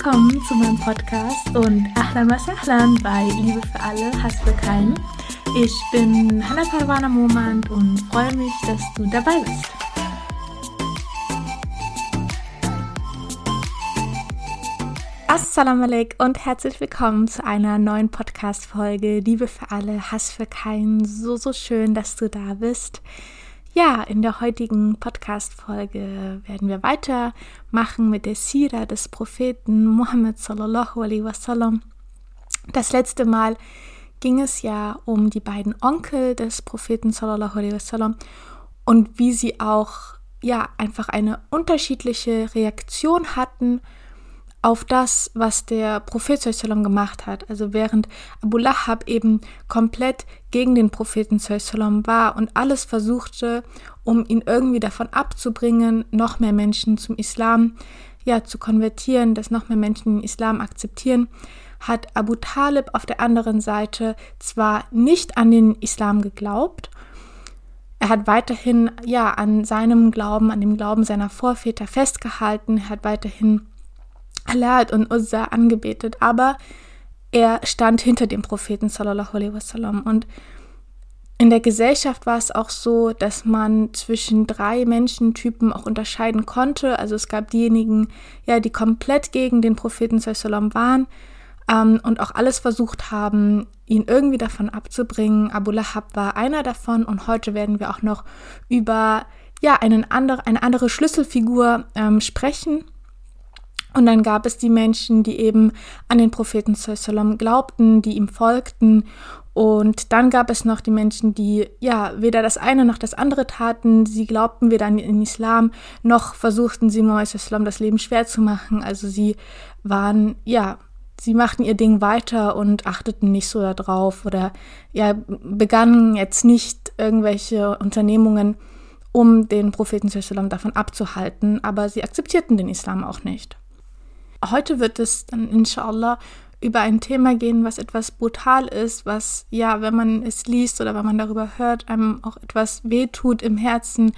Willkommen zu meinem Podcast und Ahlan was Ahlan bei Liebe für alle, Hass für keinen. Ich bin Hannah Parwana Momand und freue mich, dass du dabei bist. Assalamu alaikum und herzlich willkommen zu einer neuen Podcast-Folge Liebe für alle, Hass für keinen. So, so schön, dass du da bist. Ja, in der heutigen Podcast-Folge werden wir weitermachen mit der Sira des Propheten Muhammad sallallahu alaihi wasallam. Das letzte Mal ging es ja um die beiden Onkel des Propheten sallallahu alaihi wasallam und wie sie auch ja einfach eine unterschiedliche Reaktion hatten auf das, was der Prophet sallam gemacht hat. Also während Abu Lahab eben komplett gegen den Propheten sallam war und alles versuchte, um ihn irgendwie davon abzubringen, noch mehr Menschen zum Islam ja zu konvertieren, dass noch mehr Menschen den Islam akzeptieren, hat Abu Talib auf der anderen Seite zwar nicht an den Islam geglaubt, er hat weiterhin ja an seinem Glauben, an dem Glauben seiner Vorväter festgehalten, er hat weiterhin Alat und Uzza angebetet, aber er stand hinter dem Propheten sallallahu alaihi wasallam und in der Gesellschaft war es auch so, dass man zwischen drei Menschentypen auch unterscheiden konnte. Also es gab diejenigen, ja, die komplett gegen den Propheten sallam waren ähm, und auch alles versucht haben, ihn irgendwie davon abzubringen. Abu Lahab war einer davon und heute werden wir auch noch über ja einen andere, eine andere Schlüsselfigur ähm, sprechen. Und dann gab es die Menschen, die eben an den Propheten Sallam glaubten, die ihm folgten. Und dann gab es noch die Menschen, die ja weder das eine noch das andere taten. Sie glaubten weder an den Islam, noch versuchten sie Muhammad Sallam das Leben schwer zu machen. Also sie waren, ja, sie machten ihr Ding weiter und achteten nicht so darauf oder ja, begannen jetzt nicht irgendwelche Unternehmungen, um den Propheten Sallam davon abzuhalten. Aber sie akzeptierten den Islam auch nicht. Heute wird es dann inshallah über ein Thema gehen, was etwas brutal ist, was ja, wenn man es liest oder wenn man darüber hört, einem auch etwas wehtut im Herzen,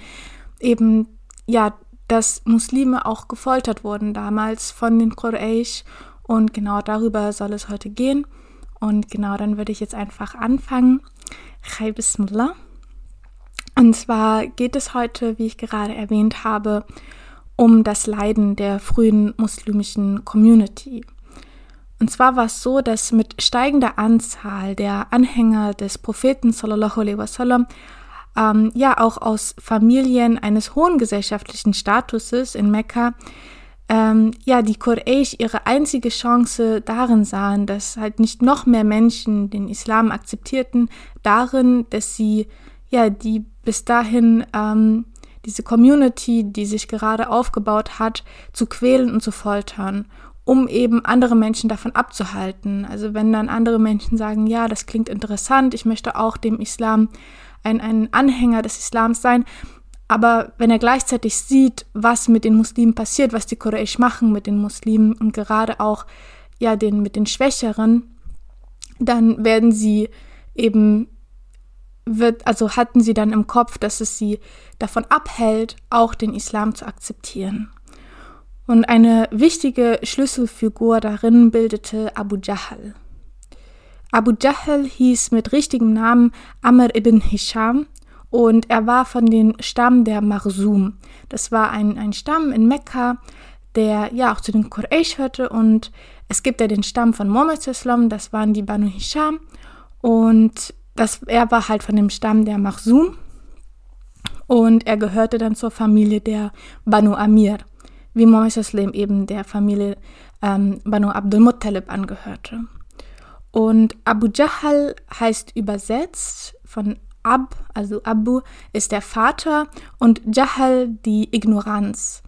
eben ja, dass Muslime auch gefoltert wurden damals von den Quraysh und genau darüber soll es heute gehen und genau dann würde ich jetzt einfach anfangen. Chai Bismillah. Und zwar geht es heute, wie ich gerade erwähnt habe, um das Leiden der frühen muslimischen Community. Und zwar war es so, dass mit steigender Anzahl der Anhänger des Propheten sallallahu alaihi wasallam ähm, ja auch aus Familien eines hohen gesellschaftlichen Statuses in Mekka ähm, ja die Quraysh ihre einzige Chance darin sahen, dass halt nicht noch mehr Menschen den Islam akzeptierten, darin, dass sie ja die bis dahin ähm, diese Community, die sich gerade aufgebaut hat, zu quälen und zu foltern, um eben andere Menschen davon abzuhalten. Also wenn dann andere Menschen sagen, ja, das klingt interessant, ich möchte auch dem Islam ein, ein Anhänger des Islams sein, aber wenn er gleichzeitig sieht, was mit den Muslimen passiert, was die Quraysh machen mit den Muslimen und gerade auch ja den mit den Schwächeren, dann werden sie eben wird, also hatten sie dann im Kopf, dass es sie davon abhält, auch den Islam zu akzeptieren. Und eine wichtige Schlüsselfigur darin bildete Abu Jahl. Abu Jahl hieß mit richtigem Namen Amr ibn Hisham und er war von dem Stamm der Marsum. Das war ein, ein Stamm in Mekka, der ja auch zu den Quraysh hörte und es gibt ja den Stamm von Muhammad das waren die Banu Hisham und das, er war halt von dem Stamm der Marsum und er gehörte dann zur Familie der Banu Amir, wie Mohammed eben der Familie ähm, Banu Abdul Muttalib angehörte. Und Abu Jahl heißt übersetzt von Ab, also Abu ist der Vater und Jahal die Ignoranz.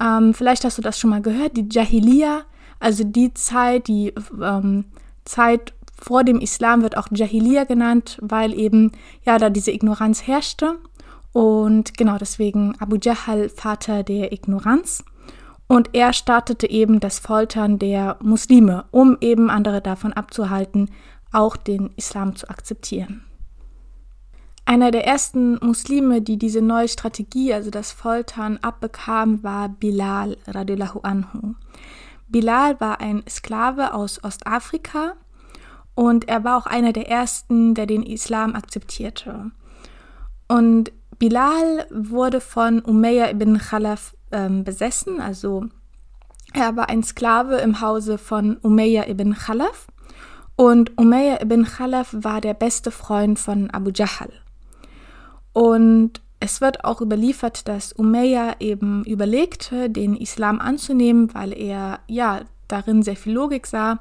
Ähm, vielleicht hast du das schon mal gehört, die Jahiliya, also die Zeit, die ähm, Zeit vor dem Islam wird auch Jahiliya genannt, weil eben ja da diese Ignoranz herrschte. Und genau deswegen Abu Jahl, Vater der Ignoranz. Und er startete eben das Foltern der Muslime, um eben andere davon abzuhalten, auch den Islam zu akzeptieren. Einer der ersten Muslime, die diese neue Strategie, also das Foltern, abbekam, war Bilal radiallahu anhu. Bilal war ein Sklave aus Ostafrika und er war auch einer der ersten, der den Islam akzeptierte. Und Bilal wurde von Umayya ibn Khalaf ähm, besessen, also er war ein Sklave im Hause von Umayya ibn Khalaf und Umayya ibn Khalaf war der beste Freund von Abu Jahl. Und es wird auch überliefert, dass Umayya eben überlegte, den Islam anzunehmen, weil er ja darin sehr viel Logik sah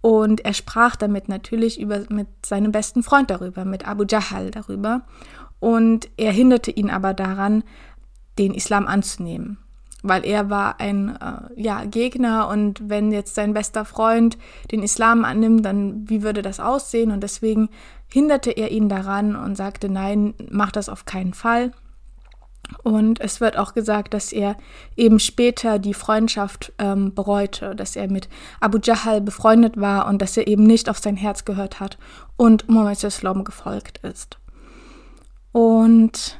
und er sprach damit natürlich über, mit seinem besten Freund darüber, mit Abu Jahl darüber. Und er hinderte ihn aber daran, den Islam anzunehmen weil er war ein äh, ja, Gegner und wenn jetzt sein bester Freund den Islam annimmt, dann wie würde das aussehen? Und deswegen hinderte er ihn daran und sagte, nein, mach das auf keinen Fall. Und es wird auch gesagt, dass er eben später die Freundschaft ähm, bereute, dass er mit Abu Jahl befreundet war und dass er eben nicht auf sein Herz gehört hat und Muhammad Islam gefolgt ist. Und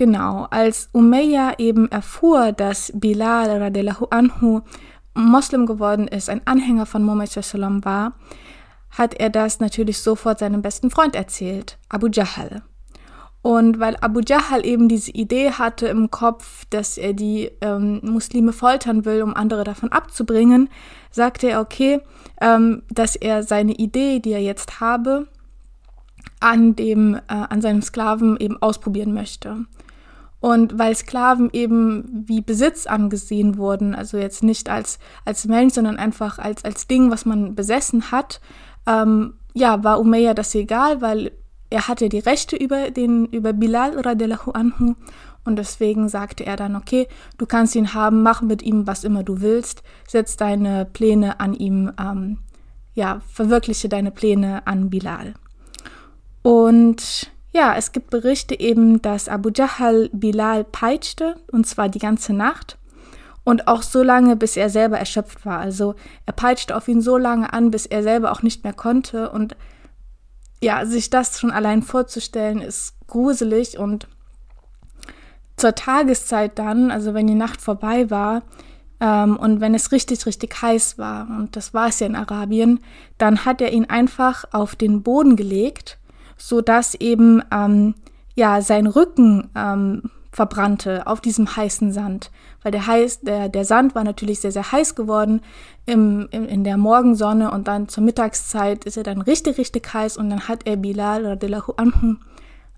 Genau, als Umayya eben erfuhr, dass Bilal radiallahu anhu Moslem geworden ist, ein Anhänger von Muhammad sallam war, hat er das natürlich sofort seinem besten Freund erzählt, Abu Jahl. Und weil Abu Jahl eben diese Idee hatte im Kopf, dass er die ähm, Muslime foltern will, um andere davon abzubringen, sagte er, okay, ähm, dass er seine Idee, die er jetzt habe, an dem, äh, an seinem Sklaven eben ausprobieren möchte. Und weil Sklaven eben wie Besitz angesehen wurden, also jetzt nicht als, als Mensch, sondern einfach als, als Ding, was man besessen hat, ähm, ja, war Umayya das egal, weil er hatte die Rechte über, den, über Bilal radiallahu anhu und deswegen sagte er dann, okay, du kannst ihn haben, mach mit ihm, was immer du willst, setz deine Pläne an ihm, ähm, ja, verwirkliche deine Pläne an Bilal. Und ja, es gibt Berichte eben, dass Abu Jahl Bilal peitschte, und zwar die ganze Nacht. Und auch so lange, bis er selber erschöpft war. Also er peitschte auf ihn so lange an, bis er selber auch nicht mehr konnte. Und ja, sich das schon allein vorzustellen, ist gruselig. Und zur Tageszeit dann, also wenn die Nacht vorbei war, ähm, und wenn es richtig, richtig heiß war, und das war es ja in Arabien, dann hat er ihn einfach auf den Boden gelegt so dass eben ähm, ja sein Rücken ähm, verbrannte auf diesem heißen Sand, weil der, heiß, der, der Sand war natürlich sehr, sehr heiß geworden im, im, in der Morgensonne und dann zur Mittagszeit ist er dann richtig, richtig heiß und dann hat er Bilal radiallahu anhu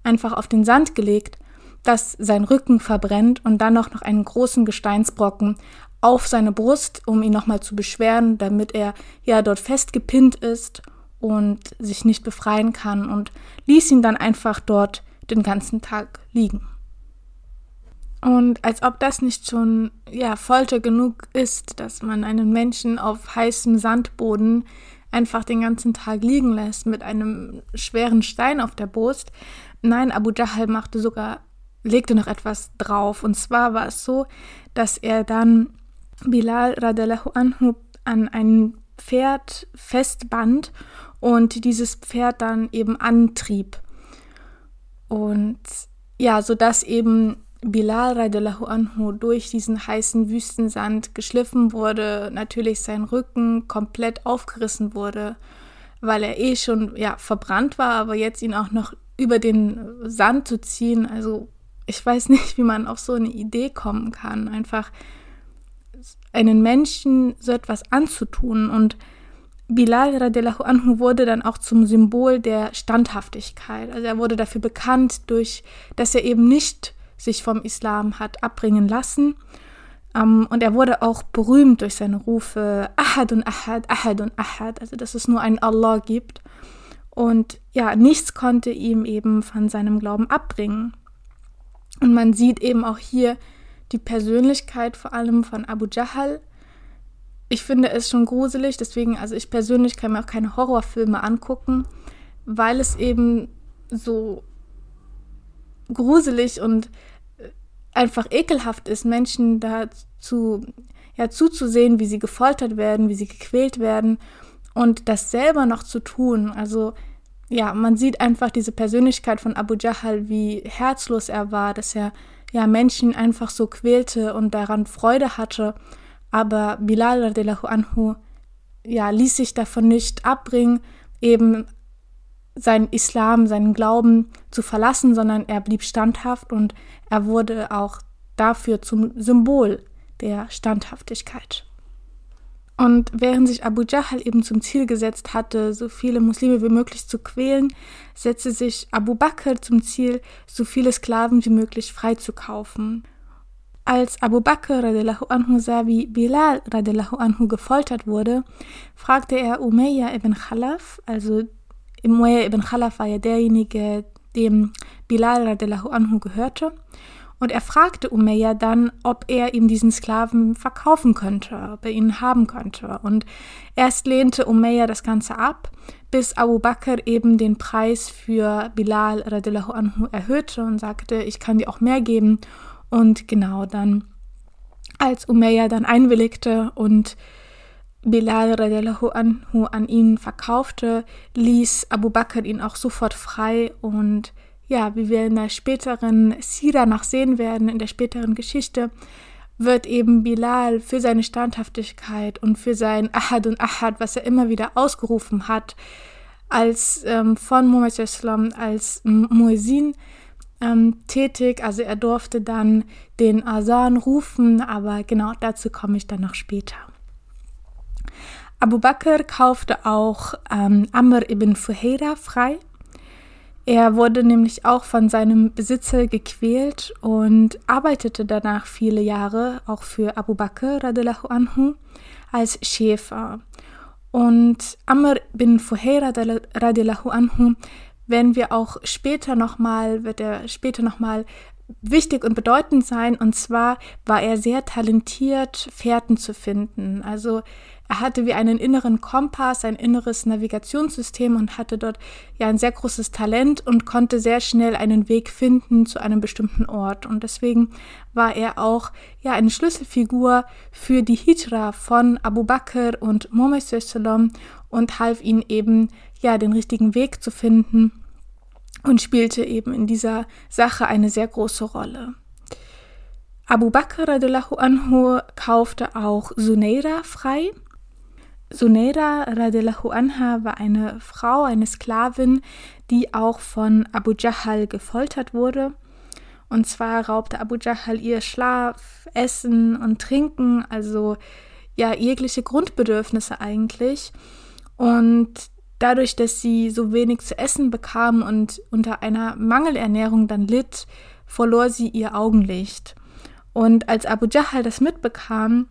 einfach auf den Sand gelegt, dass sein Rücken verbrennt und dann auch noch einen großen Gesteinsbrocken auf seine Brust, um ihn nochmal zu beschweren, damit er ja dort festgepinnt ist und sich nicht befreien kann und ließ ihn dann einfach dort den ganzen Tag liegen. Und als ob das nicht schon ja Folter genug ist, dass man einen Menschen auf heißem Sandboden einfach den ganzen Tag liegen lässt mit einem schweren Stein auf der Brust. Nein, Abu Jahl machte sogar legte noch etwas drauf und zwar war es so, dass er dann Bilal radiallahu anhu an ein Pferd festband und dieses Pferd dann eben antrieb. Und ja, sodass eben Bilal radiallahu anhu durch diesen heißen Wüstensand geschliffen wurde, natürlich sein Rücken komplett aufgerissen wurde, weil er eh schon ja verbrannt war, aber jetzt ihn auch noch über den Sand zu ziehen, also ich weiß nicht, wie man auf so eine Idee kommen kann, einfach einen Menschen so etwas anzutun und Bilal radiallahu anhu wurde dann auch zum Symbol der Standhaftigkeit. Also er wurde dafür bekannt, durch, dass er eben nicht sich vom Islam hat abbringen lassen. Um, ähm, und er wurde auch berühmt durch seine Rufe Ahad und Ahad, Ahad und Ahad, also dass es nur einen Allah gibt. Und ja, nichts konnte ihm eben von seinem Glauben abbringen. Und man sieht eben auch hier die Persönlichkeit vor allem von Abu Jahl, ich finde es schon gruselig, deswegen, also ich persönlich kann mir auch keine Horrorfilme angucken, weil es eben so gruselig und einfach ekelhaft ist, Menschen dazu ja, zuzusehen, wie sie gefoltert werden, wie sie gequält werden und das selber noch zu tun. Also ja, man sieht einfach diese Persönlichkeit von Abu Jahl, wie herzlos er war, dass er ja Menschen einfach so quälte und daran Freude hatte aber Bilal radiallahu anhu ja, ließ sich davon nicht abbringen, eben seinen Islam, seinen Glauben zu verlassen, sondern er blieb standhaft und er wurde auch dafür zum Symbol der Standhaftigkeit. Und während sich Abu Jahl eben zum Ziel gesetzt hatte, so viele Muslime wie möglich zu quälen, setzte sich Abu Bakr zum Ziel, so viele Sklaven wie möglich freizukaufen. Als Abu Bakr radiallahu anhu sah, wie Bilal radiallahu anhu gefoltert wurde, fragte er Umayya ibn Khalaf, also Umayya ibn Khalaf war ja derjenige, dem Bilal radiallahu anhu gehörte, und er fragte Umayya dann, ob er ihm diesen Sklaven verkaufen könnte, ob er ihn haben könnte. Und erst lehnte Umayya das Ganze ab, bis Abu Bakr eben den Preis für Bilal radiallahu anhu erhöhte und sagte, ich kann dir auch mehr geben. Und genau dann, als Umayya dann einwilligte und Bilal radiallahu anhu an ihn verkaufte, ließ Abu Bakr ihn auch sofort frei und ja, wie wir in der späteren Sira noch sehen werden, in der späteren Geschichte, wird eben Bilal für seine Standhaftigkeit und für sein Ahad und Ahad, was er immer wieder ausgerufen hat, als ähm, von Muhammad als Muezzin ähm, tätig. Also er durfte dann den Asan rufen, aber genau dazu komme ich dann noch später. Abu Bakr kaufte auch ähm, Amr ibn Fuheira frei er wurde nämlich auch von seinem Besitzer gequält und arbeitete danach viele Jahre auch für Abu Bakr radiallahu anhu als Schäfer. Und Amr bin Fuhayra radiallahu anhu werden wir auch später nochmal, wird er später nochmal wichtig und bedeutend sein. Und zwar war er sehr talentiert, Fährten zu finden. Also er hatte wie einen inneren Kompass, ein inneres Navigationssystem und hatte dort ja ein sehr großes Talent und konnte sehr schnell einen Weg finden zu einem bestimmten Ort. Und deswegen war er auch ja eine Schlüsselfigur für die Hijra von Abu Bakr und Muhammad und half ihnen eben ja den richtigen Weg zu finden und spielte eben in dieser Sache eine sehr große Rolle. Abu Bakr anhu kaufte auch Suneira frei Suneira radiallahu anha war eine Frau, eine Sklavin, die auch von Abu Jahal gefoltert wurde. Und zwar raubte Abu Jahal ihr Schlaf, Essen und Trinken, also ja, jegliche Grundbedürfnisse eigentlich. Und dadurch, dass sie so wenig zu essen bekam und unter einer Mangelernährung dann litt, verlor sie ihr Augenlicht. Und als Abu Jahal das mitbekam,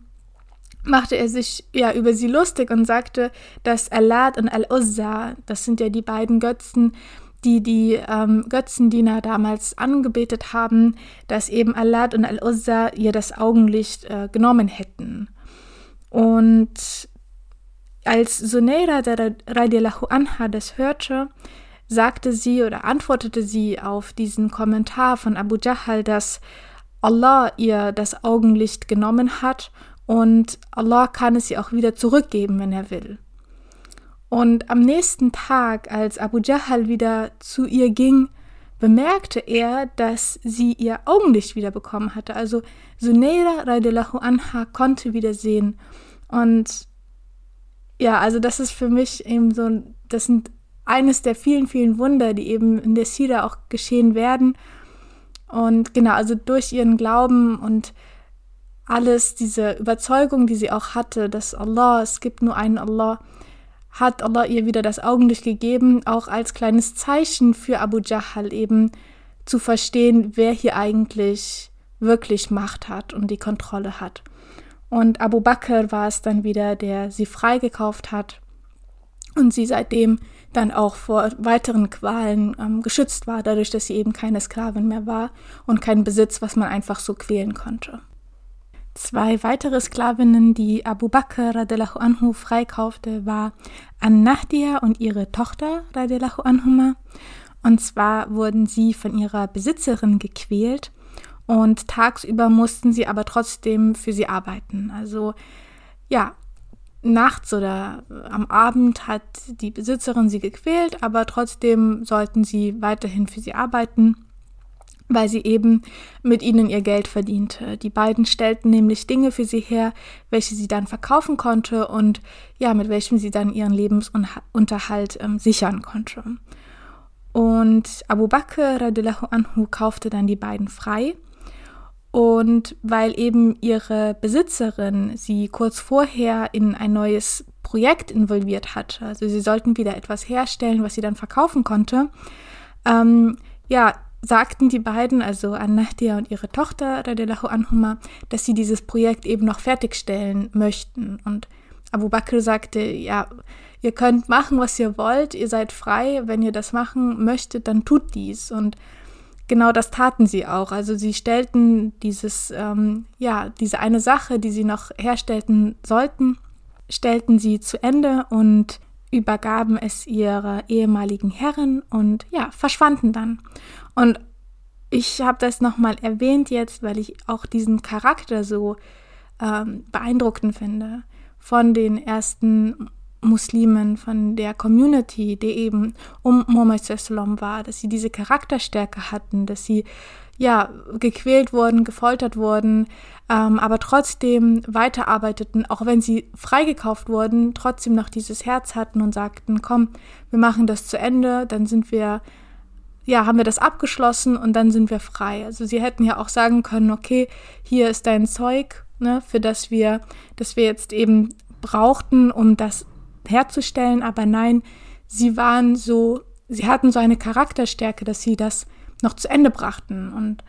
machte er sich ja über sie lustig und sagte, dass Alad und Al-Uzza, das sind ja die beiden Götzen, die die ähm, Götzendiener damals angebetet haben, dass eben Alad und Al-Uzza ihr das Augenlicht äh, genommen hätten. Und als Suneira radiallahu anha das hörte, sagte sie oder antwortete sie auf diesen Kommentar von Abu Jahal, dass Allah ihr das Augenlicht genommen hat und Allah kann es ihr auch wieder zurückgeben, wenn er will. Und am nächsten Tag, als Abu Jahal wieder zu ihr ging, bemerkte er, dass sie ihr Augenlicht wieder bekommen hatte. Also Suneira radiallahu anha konnte wieder sehen. Und ja, also das ist für mich eben so, das sind eines der vielen, vielen Wunder, die eben in der Sira auch geschehen werden. Und genau, also durch ihren Glauben und alles, diese Überzeugung, die sie auch hatte, dass Allah, es gibt nur einen Allah, hat Allah ihr wieder das Augenlicht gegeben, auch als kleines Zeichen für Abu Jahal eben zu verstehen, wer hier eigentlich wirklich Macht hat und die Kontrolle hat. Und Abu Bakr war es dann wieder, der sie freigekauft hat und sie seitdem dann auch vor weiteren Qualen ähm, geschützt war, dadurch, dass sie eben keine Sklavin mehr war und kein Besitz, was man einfach so quälen konnte. Zwei weitere Sklavinnen, die Abu Bakr radiallahu anhu freikaufte, war An-Nahdia und ihre Tochter radiallahu anhuma. Und zwar wurden sie von ihrer Besitzerin gequält und tagsüber mussten sie aber trotzdem für sie arbeiten. Also ja, nachts oder am Abend hat die Besitzerin sie gequält, aber trotzdem sollten sie weiterhin für sie arbeiten. Weil sie eben mit ihnen ihr Geld verdiente. Die beiden stellten nämlich Dinge für sie her, welche sie dann verkaufen konnte und ja, mit welchem sie dann ihren Lebensunterhalt ähm, sichern konnte. Und Abu Bakr radiallahu anhu kaufte dann die beiden frei. Und weil eben ihre Besitzerin sie kurz vorher in ein neues Projekt involviert hatte, also sie sollten wieder etwas herstellen, was sie dann verkaufen konnte, ähm, ja, sagten die beiden, also An-Nahdia und ihre Tochter, radiallahu anhuma, dass sie dieses Projekt eben noch fertigstellen möchten. Und Abu Bakr sagte, ja, ihr könnt machen, was ihr wollt, ihr seid frei, wenn ihr das machen möchtet, dann tut dies. Und genau das taten sie auch. Also sie stellten dieses, ähm, ja, diese eine Sache, die sie noch herstellten sollten, stellten sie zu Ende und übergaben es ihrer ehemaligen Herren und ja, verschwanden dann. Und ich habe das nochmal erwähnt jetzt, weil ich auch diesen Charakter so ähm, beeindruckend finde. Von den ersten Muslimen, von der Community, die eben um Muhammad war, dass sie diese Charakterstärke hatten, dass sie ja gequält wurden, gefoltert wurden, ähm, aber trotzdem weiterarbeiteten, auch wenn sie freigekauft wurden, trotzdem noch dieses Herz hatten und sagten, komm, wir machen das zu Ende, dann sind wir ja, haben wir das abgeschlossen und dann sind wir frei. Also sie hätten ja auch sagen können, okay, hier ist dein Zeug, ne, für das wir, das wir jetzt eben brauchten, um das herzustellen, aber nein, sie waren so, sie hatten so eine Charakterstärke, dass sie das noch zu Ende brachten und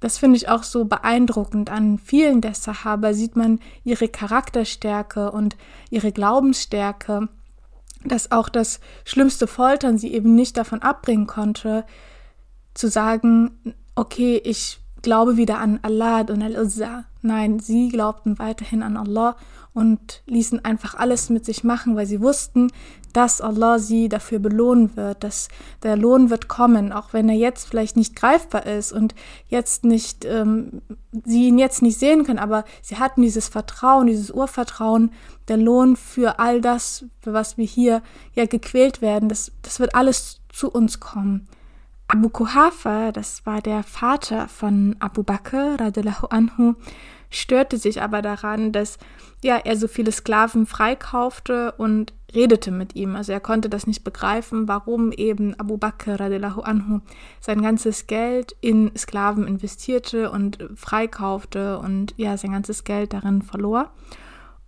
das finde ich auch so beeindruckend. An vielen der Sahaba sieht man ihre Charakterstärke und ihre Glaubensstärke dass auch das schlimmste Foltern sie eben nicht davon abbringen konnte, zu sagen, okay, ich glaube wieder an Allah und Al-Uzza. Nein, sie glaubten weiterhin an Allah und ließen einfach alles mit sich machen, weil sie wussten, dass Allah sie dafür belohnen wird, dass der Lohn wird kommen, auch wenn er jetzt vielleicht nicht greifbar ist und jetzt nicht, ähm, sie ihn jetzt nicht sehen können, aber sie hatten dieses Vertrauen, dieses Urvertrauen, der Lohn für all das, für was wir hier ja gequält werden, das, das wird alles zu uns kommen. Abu Kuhafa, das war der Vater von Abu Bakr, radiallahu anhu, störte sich aber daran, dass ja, er so viele Sklaven freikaufte und redete mit ihm. Also er konnte das nicht begreifen, warum eben Abu Bakr radiallahu anhu sein ganzes Geld in Sklaven investierte und freikaufte und ja, sein ganzes Geld darin verlor.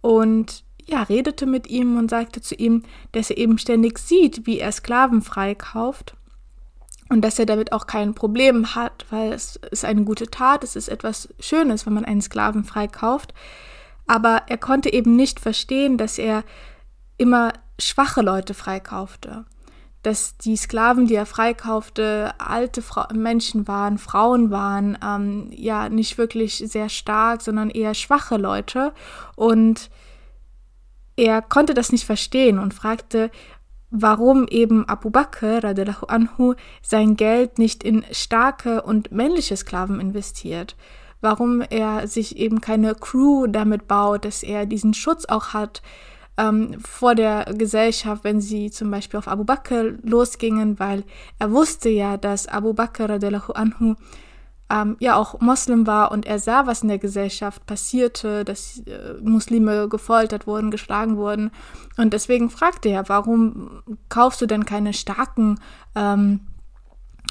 Und ja, redete mit ihm und sagte zu ihm, dass er eben ständig sieht, wie er Sklaven freikauft und dass er damit auch kein Problem hat, weil es ist eine gute Tat, es ist etwas Schönes, wenn man einen Sklaven freikauft. Aber er konnte eben nicht verstehen, dass er immer schwache Leute freikaufte. Dass die Sklaven, die er freikaufte, alte Fra Menschen waren, Frauen waren, ähm, ja, nicht wirklich sehr stark, sondern eher schwache Leute. Und er konnte das nicht verstehen und fragte, warum eben Abu Bakr radiallahu anhu sein Geld nicht in starke und männliche Sklaven investiert. Warum er sich eben keine Crew damit baut, dass er diesen Schutz auch hat ähm, vor der Gesellschaft, wenn sie zum Beispiel auf Abu Bakr losgingen, weil er wusste ja, dass Abu Bakr radiallahu anhu ähm, ja auch Moslem war und er sah, was in der Gesellschaft passierte, dass äh, Muslime gefoltert wurden, geschlagen wurden. Und deswegen fragte er, warum kaufst du denn keine starken, ähm,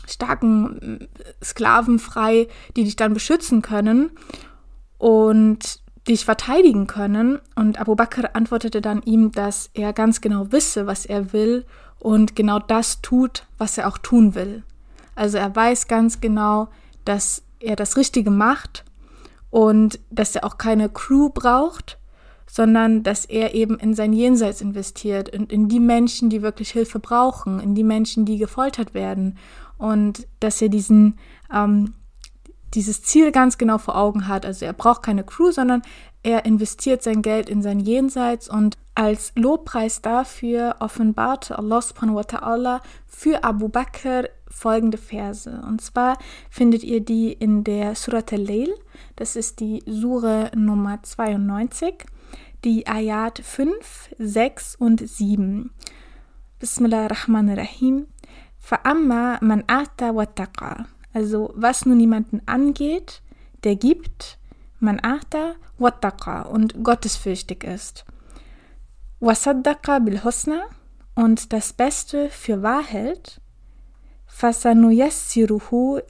starken äh, Sklaven frei, die dich dann beschützen können und dich verteidigen können? Und Abu Bakr antwortete dann ihm, dass er ganz genau wisse, was er will und genau das tut, was er auch tun will. Also er weiß ganz genau, dass er das Richtige macht und dass er auch keine Crew braucht, sondern dass er eben in sein Jenseits investiert und in die Menschen, die wirklich Hilfe brauchen, in die Menschen, die gefoltert werden und dass er diesen ähm, dieses Ziel ganz genau vor Augen hat. Also er braucht keine Crew, sondern er investiert sein Geld in sein Jenseits und als Lobpreis dafür offenbarte Allah subhanahu wa ta'ala für Abu Bakr folgende Verse. Und zwar findet ihr die in der Surat al-Layl, das ist die Sure Nummer 92, die Ayat 5, 6 und 7. Bismillah ar-Rahman ar-Rahim. Fa'amma man ata wa. Also, was nun jemanden angeht, der gibt, man ata wa taqa und gottesfürchtig ist. Wa saddaqa bil husna und das Beste für wahr hält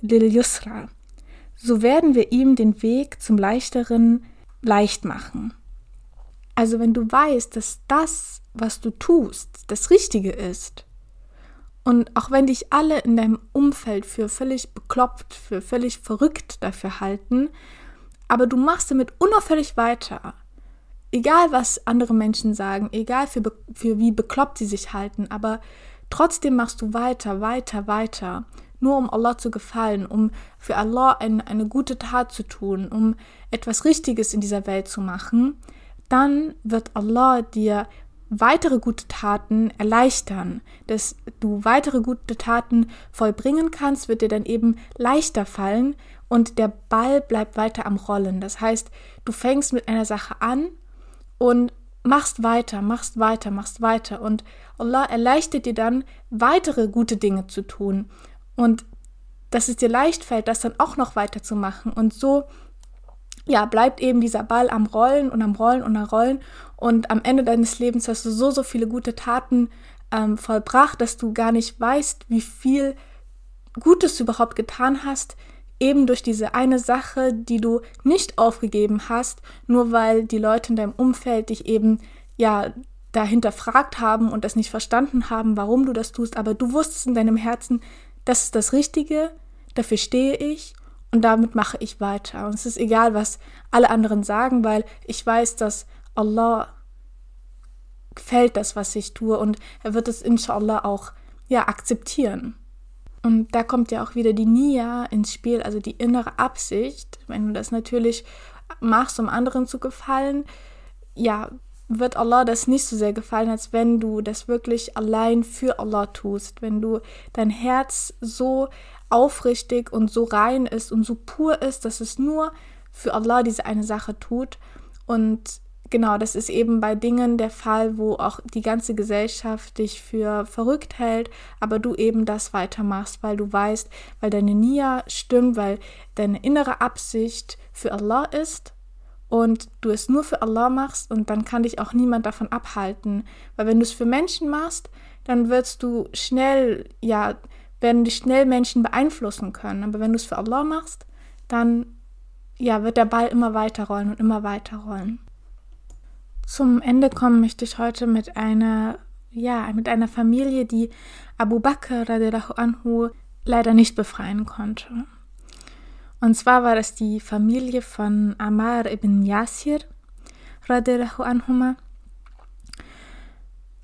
lil yusra. So werden wir ihm den Weg zum Leichteren leicht machen. Also wenn du weißt, dass das, was du tust, das Richtige ist, und auch wenn dich alle in deinem Umfeld für völlig bekloppt, für völlig verrückt dafür halten, aber du machst damit unaufhörlich weiter, egal was andere Menschen sagen, egal für, für wie bekloppt sie sich halten, aber trotzdem machst du weiter, weiter, weiter, nur um Allah zu gefallen, um für Allah ein, eine gute Tat zu tun, um etwas Richtiges in dieser Welt zu machen, dann wird Allah dir weitere gute Taten erleichtern, dass du weitere gute Taten vollbringen kannst, wird dir dann eben leichter fallen und der Ball bleibt weiter am Rollen. Das heißt, du fängst mit einer Sache an und machst weiter, machst weiter, machst weiter und Allah erleichtert dir dann weitere gute Dinge zu tun. Und dass es dir leicht fällt, das dann auch noch weiterzumachen. Und so ja, bleibt eben dieser Ball am Rollen und am Rollen und am Rollen. Und am Ende deines Lebens hast du so, so viele gute Taten ähm, vollbracht, dass du gar nicht weißt, wie viel Gutes du überhaupt getan hast, eben durch diese eine Sache, die du nicht aufgegeben hast, nur weil die Leute in deinem Umfeld dich eben ja dahinter fragt haben und das nicht verstanden haben, warum du das tust, aber du wusstest in deinem Herzen, das ist das Richtige, dafür stehe ich und damit mache ich weiter. Und es ist egal, was alle anderen sagen, weil ich weiß, dass Allah gefällt das, was ich tue und er wird es inshallah auch ja akzeptieren. Und da kommt ja auch wieder die Nia ins Spiel, also die innere Absicht. Wenn du das natürlich machst, um anderen zu gefallen, ja, wird Allah das nicht so sehr gefallen, als wenn du das wirklich allein für Allah tust. Wenn du dein Herz so aufrichtig und so rein ist und so pur ist, dass es nur für Allah diese eine Sache tut. Und genau, das ist eben bei Dingen der Fall, wo auch die ganze Gesellschaft dich für verrückt hält, aber du eben das weitermachst, weil du weißt, weil deine Nia stimmt, weil deine innere Absicht für Allah ist und du es nur für Allah machst und dann kann dich auch niemand davon abhalten, weil wenn du es für Menschen machst, dann wirst du schnell ja werden dich schnell Menschen beeinflussen können. Aber wenn du es für Allah machst, dann ja, wird der Ball immer weiter rollen und immer weiter rollen. Zum Ende kommen möchte ich heute mit einer, ja, mit einer Familie, die Abu Bakr anhu leider nicht befreien konnte. Und zwar war das die Familie von Amar ibn Yasir radiallahu anhuma.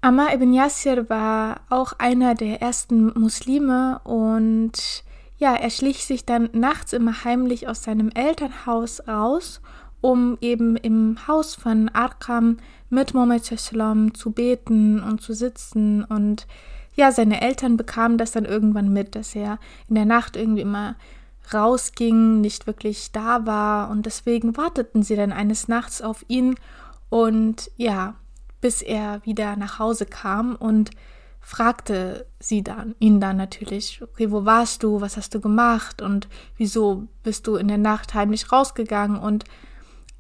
Ammar ibn Yasir war auch einer der ersten Muslime und ja, er schlich sich dann nachts immer heimlich aus seinem Elternhaus raus, um eben im Haus von Arkham mit Mohammed zu beten und zu sitzen und ja, seine Eltern bekamen das dann irgendwann mit, dass er in der Nacht irgendwie immer rausging, nicht wirklich da war. Und deswegen warteten sie dann eines Nachts auf ihn. Und ja, bis er wieder nach Hause kam und fragte sie dann, ihn dann natürlich, okay, wo warst du, was hast du gemacht? Und wieso bist du in der Nacht heimlich rausgegangen? Und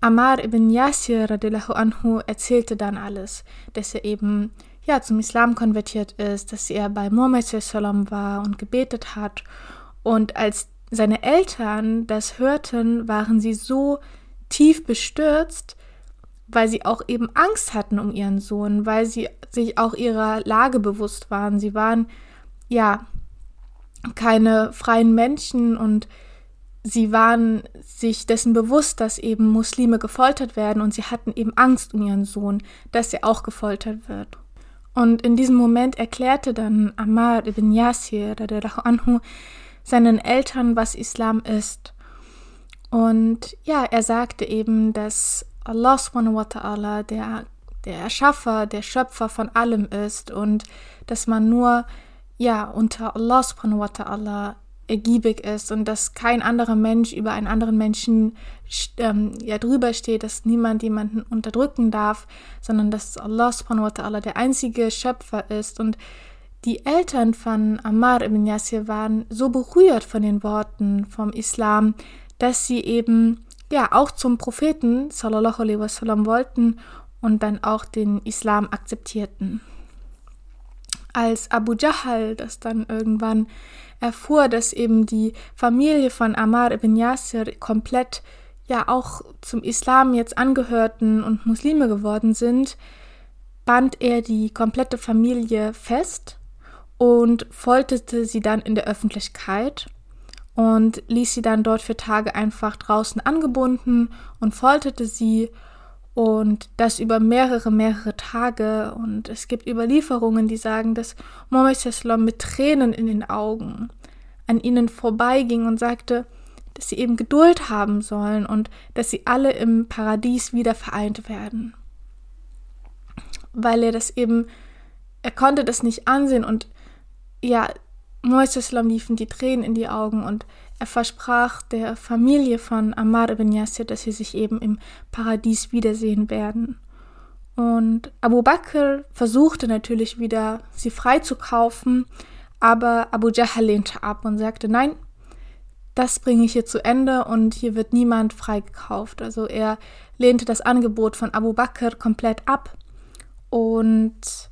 Amar ibn Yasir radiallahu anhu erzählte dann alles, dass er eben ja zum Islam konvertiert ist, dass er bei Muhammad sallam war und gebetet hat. Und als seine Eltern das hörten, waren sie so tief bestürzt, weil sie auch eben Angst hatten um ihren Sohn, weil sie sich auch ihrer Lage bewusst waren. Sie waren ja keine freien Menschen und sie waren sich dessen bewusst, dass eben Muslime gefoltert werden und sie hatten eben Angst um ihren Sohn, dass er auch gefoltert wird. Und in diesem Moment erklärte dann Ammar ibn Yasir anhu seinen Eltern, was Islam ist. Und ja, er sagte eben, dass Allah subhanahu wa ta'ala der, der Erschaffer, der Schöpfer von allem ist und dass man nur ja unter Allah subhanahu wa ta'ala ergiebig ist und dass kein anderer Mensch über einen anderen Menschen ähm, ja drüber steht, dass niemand jemanden unterdrücken darf, sondern dass Allah subhanahu wa ta'ala der einzige Schöpfer ist und die Eltern von Ammar ibn Yasir waren so berührt von den Worten vom Islam, dass sie eben ja auch zum Propheten sallallahu alaihi wasallam wollten und dann auch den Islam akzeptierten. Als Abu Jahl das dann irgendwann erfuhr, dass eben die Familie von Ammar ibn Yasir komplett ja auch zum Islam jetzt angehörten und Muslime geworden sind, band er die komplette Familie fest und folterte sie dann in der Öffentlichkeit und ließ sie dann dort für Tage einfach draußen angebunden und folterte sie und das über mehrere, mehrere Tage. Und es gibt Überlieferungen, die sagen, dass Mohammed mit Tränen in den Augen an ihnen vorbeiging und sagte, dass sie eben Geduld haben sollen und dass sie alle im Paradies wieder vereint werden. Weil er das eben, er konnte das nicht ansehen und ja, Mohammed liefen die Tränen in die Augen und er versprach der Familie von Ammar ibn Yasir, dass sie sich eben im Paradies wiedersehen werden. Und Abu Bakr versuchte natürlich wieder, sie freizukaufen, aber Abu Jahl lehnte ab und sagte, nein, das bringe ich hier zu Ende und hier wird niemand freigekauft. Also er lehnte das Angebot von Abu Bakr komplett ab und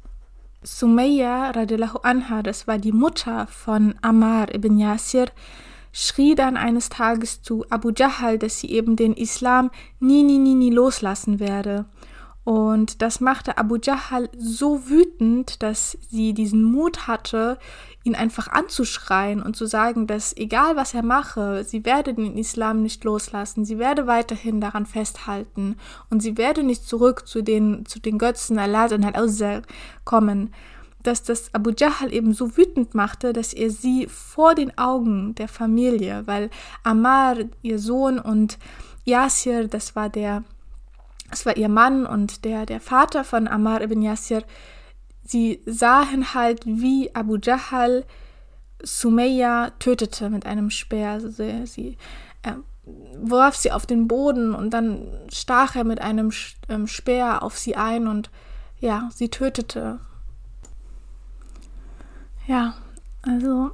Sumayya radiallahu anha, das war die Mutter von Ammar ibn Yasir, schrie dann eines Tages zu Abu Jahl, dass sie eben den Islam nie, nie, nie, nie loslassen werde. Und das machte Abu Jahl so wütend, dass sie diesen Mut hatte, ihn einfach anzuschreien und zu sagen, dass egal was er mache, sie werde den Islam nicht loslassen, sie werde weiterhin daran festhalten und sie werde nicht zurück zu den, zu den Götzen Allah und Al-Uzza kommen. Dass das Abu Jahl eben so wütend machte, dass er sie vor den Augen der Familie, weil Ammar, ihr Sohn und Yasir, das war der, das war ihr Mann und der, der Vater von Ammar ibn Yasir, Sie sahen halt, wie Abu Jahl Sumayya tötete mit einem Speer. Also sie, sie äh, warf sie auf den Boden und dann stach er mit einem ähm, Speer auf sie ein und ja, sie tötete. Ja, also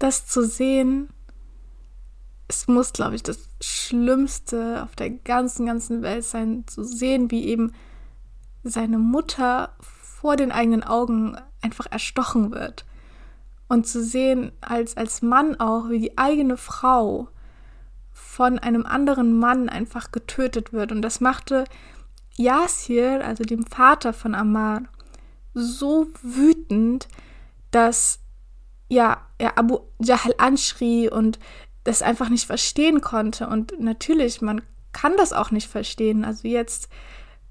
das zu sehen, es muss, glaube ich, das Schlimmste auf der ganzen, ganzen Welt sein, zu sehen, wie eben seine Mutter vor den eigenen Augen einfach erstochen wird. Und zu sehen, als, als Mann auch, wie die eigene Frau von einem anderen Mann einfach getötet wird. Und das machte Yasir, also dem Vater von Ammar, so wütend, dass ja, er Abu Jahl anschrie und das einfach nicht verstehen konnte. Und natürlich, man kann das auch nicht verstehen. Also jetzt,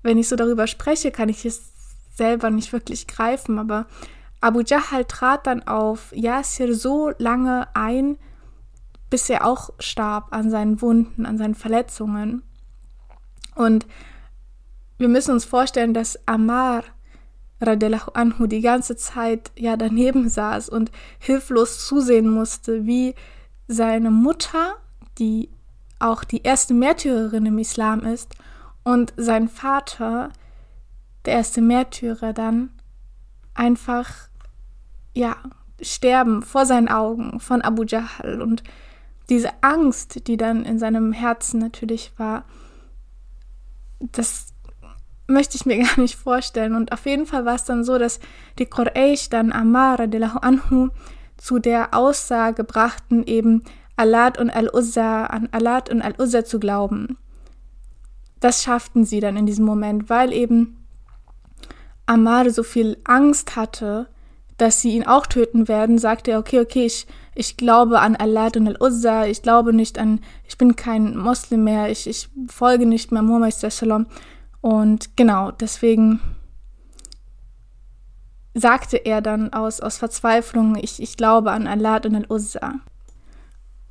wenn ich so darüber spreche, kann ich es selber nicht wirklich greifen, aber Abu Jahl trat dann auf Yasir so lange ein, bis er auch starb an seinen Wunden, an seinen Verletzungen. Und wir müssen uns vorstellen, dass Ammar radiallahu anhu die ganze Zeit ja daneben saß und hilflos zusehen musste, wie seine Mutter, die auch die erste Märtyrerin im Islam ist, und sein Vater, der erste Märtyrer dann einfach, ja, sterben vor seinen Augen von Abu Jahl und diese Angst, die dann in seinem Herzen natürlich war, das möchte ich mir gar nicht vorstellen. Und auf jeden Fall war es dann so, dass die Quraysh dann Ammar anhu zu der Aussage brachten, eben Alat und Al-Uzza, an Alat und Al-Uzza zu glauben. Das schafften sie dann in diesem Moment, weil eben Amar so viel Angst hatte, dass sie ihn auch töten werden, sagte er, okay, okay, ich, ich glaube an Allah und Al-Uzza, ich glaube nicht an, ich bin kein Moslem mehr, ich, ich folge nicht mehr Muhammad sallam. Und genau, deswegen sagte er dann aus, aus Verzweiflung, ich, ich glaube an Allah und Al-Uzza.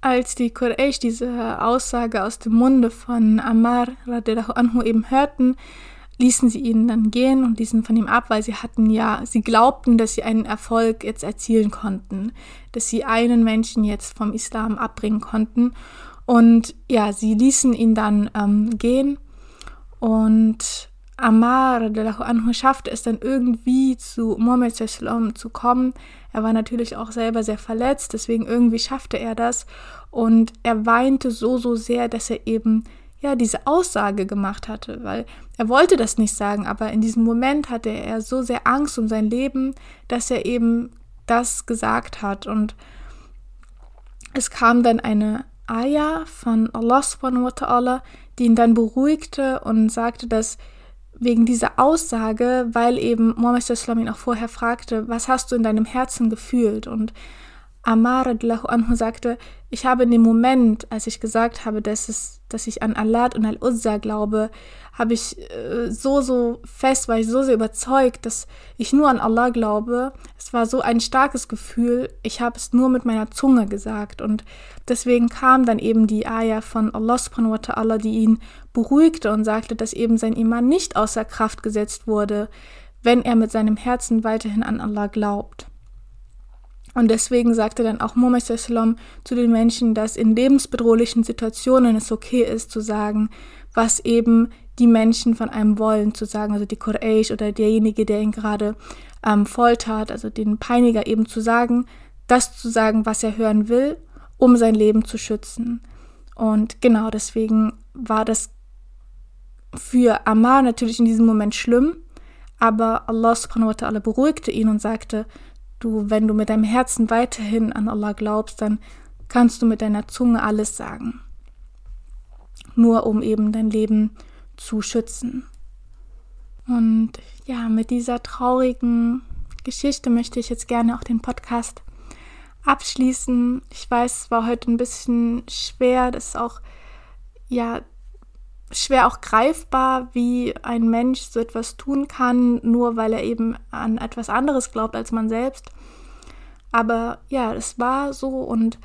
Als die Quraysh diese Aussage aus dem Munde von Ammar anhu eben hörten, ließen sie ihn dann gehen und ließen von ihm ab, weil sie hatten ja, sie glaubten, dass sie einen Erfolg jetzt erzielen konnten, dass sie einen Menschen jetzt vom Islam abbringen konnten. Und ja, sie ließen ihn dann ähm, gehen und Ammar anhu schaffte es dann irgendwie zu Muhammad zu kommen. Er war natürlich auch selber sehr verletzt, deswegen irgendwie schaffte er das. Und er weinte so, so sehr, dass er eben ja diese Aussage gemacht hatte, weil er wollte das nicht sagen, aber in diesem Moment hatte er so sehr Angst um sein Leben, dass er eben das gesagt hat. Und es kam dann eine Ayah von Allah die ihn dann beruhigte und sagte, dass wegen dieser Aussage, weil eben Muhammad ihn auch vorher fragte, was hast du in deinem Herzen gefühlt? Und Amar anhu sagte, ich habe in dem Moment, als ich gesagt habe, dass, es, dass ich an Allah und Al-Uzza glaube, habe ich äh, so, so fest, war ich so sehr überzeugt, dass ich nur an Allah glaube. Es war so ein starkes Gefühl, ich habe es nur mit meiner Zunge gesagt. Und deswegen kam dann eben die Ayah von Allah subhanahu wa ta'ala, die ihn beruhigte und sagte, dass eben sein Iman nicht außer Kraft gesetzt wurde, wenn er mit seinem Herzen weiterhin an Allah glaubt. Und deswegen sagte dann auch Muhammad zu den Menschen, dass in lebensbedrohlichen Situationen es okay ist zu sagen, was eben die Menschen von einem wollen, zu sagen, also die Quraysh oder derjenige, der ihn gerade ähm, foltert, also den Peiniger eben zu sagen, das zu sagen, was er hören will, um sein Leben zu schützen. Und genau deswegen war das für Ammar natürlich in diesem Moment schlimm, aber Allah subhanahu wa ta'ala beruhigte ihn und sagte, Du, wenn du mit deinem Herzen weiterhin an Allah glaubst, dann kannst du mit deiner Zunge alles sagen. Nur um eben dein Leben zu schützen. Und ja, mit dieser traurigen Geschichte möchte ich jetzt gerne auch den Podcast abschließen. Ich weiß, es war heute ein bisschen schwer, das auch ja schwer auch greifbar, wie ein Mensch so etwas tun kann, nur weil er eben an etwas anderes glaubt als man selbst. Aber ja, es war so und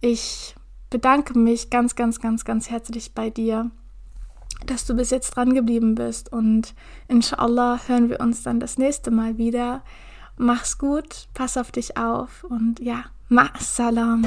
ich bedanke mich ganz, ganz, ganz, ganz herzlich bei dir, dass du bis jetzt dran geblieben bist und inshallah hören wir uns dann das nächste Mal wieder. Mach's gut, pass auf dich auf und ja, ma salam.